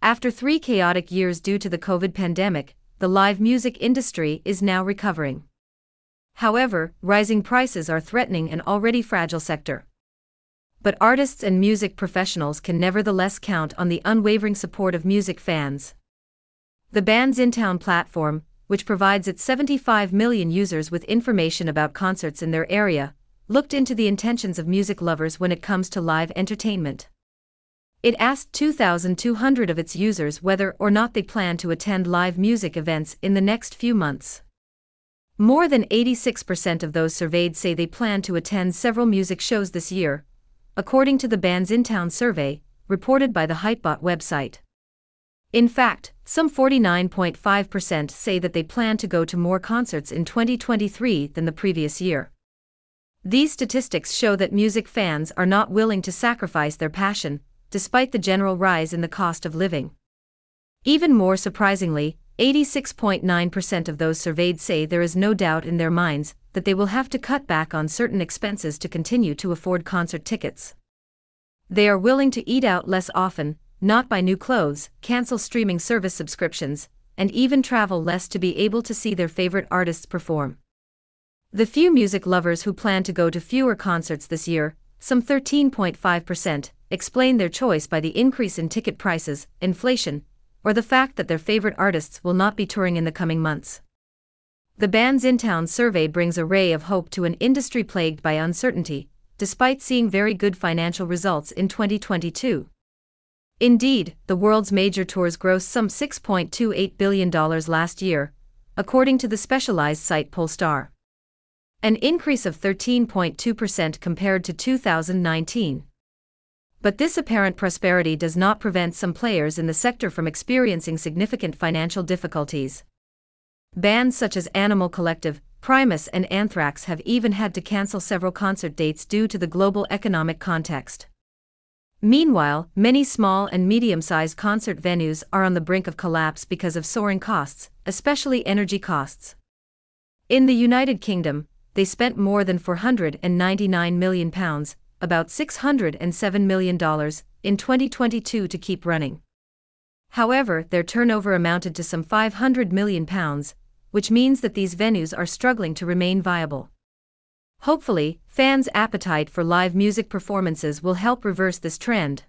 After three chaotic years due to the COVID pandemic, the live music industry is now recovering. However, rising prices are threatening an already fragile sector. But artists and music professionals can nevertheless count on the unwavering support of music fans. The Bandsintown platform, which provides its 75 million users with information about concerts in their area, looked into the intentions of music lovers when it comes to live entertainment. It asked 2,200 of its users whether or not they plan to attend live music events in the next few months. More than 86% of those surveyed say they plan to attend several music shows this year, according to the Bandsintown survey, reported by the Hypebot website. In fact, some 49.5% say that they plan to go to more concerts in 2023 than the previous year. These statistics show that music fans are not willing to sacrifice their passion, despite the general rise in the cost of living. Even more surprisingly, 86.9% of those surveyed say there is no doubt in their minds that they will have to cut back on certain expenses to continue to afford concert tickets. They are willing to eat out less often, not buy new clothes, cancel streaming service subscriptions, and even travel less to be able to see their favorite artists perform. The few music lovers who plan to go to fewer concerts this year, some 13.5%, explain their choice by the increase in ticket prices, inflation, or the fact that their favorite artists will not be touring in the coming months. The Bandsintown survey brings a ray of hope to an industry plagued by uncertainty, despite seeing very good financial results in 2022. Indeed, the world's major tours grossed some $6.28 billion last year, according to the specialized site Pollstar. An increase of 13.2% compared to 2019. But this apparent prosperity does not prevent some players in the sector from experiencing significant financial difficulties. Bands such as Animal Collective, Primus, and Anthrax have even had to cancel several concert dates due to the global economic context. Meanwhile, many small and medium sized concert venues are on the brink of collapse because of soaring costs, especially energy costs. In the United Kingdom, they spent more than £499 million, about $607 million, in 2022 to keep running. However, their turnover amounted to some £500 million, which means that these venues are struggling to remain viable. Hopefully, fans' appetite for live music performances will help reverse this trend.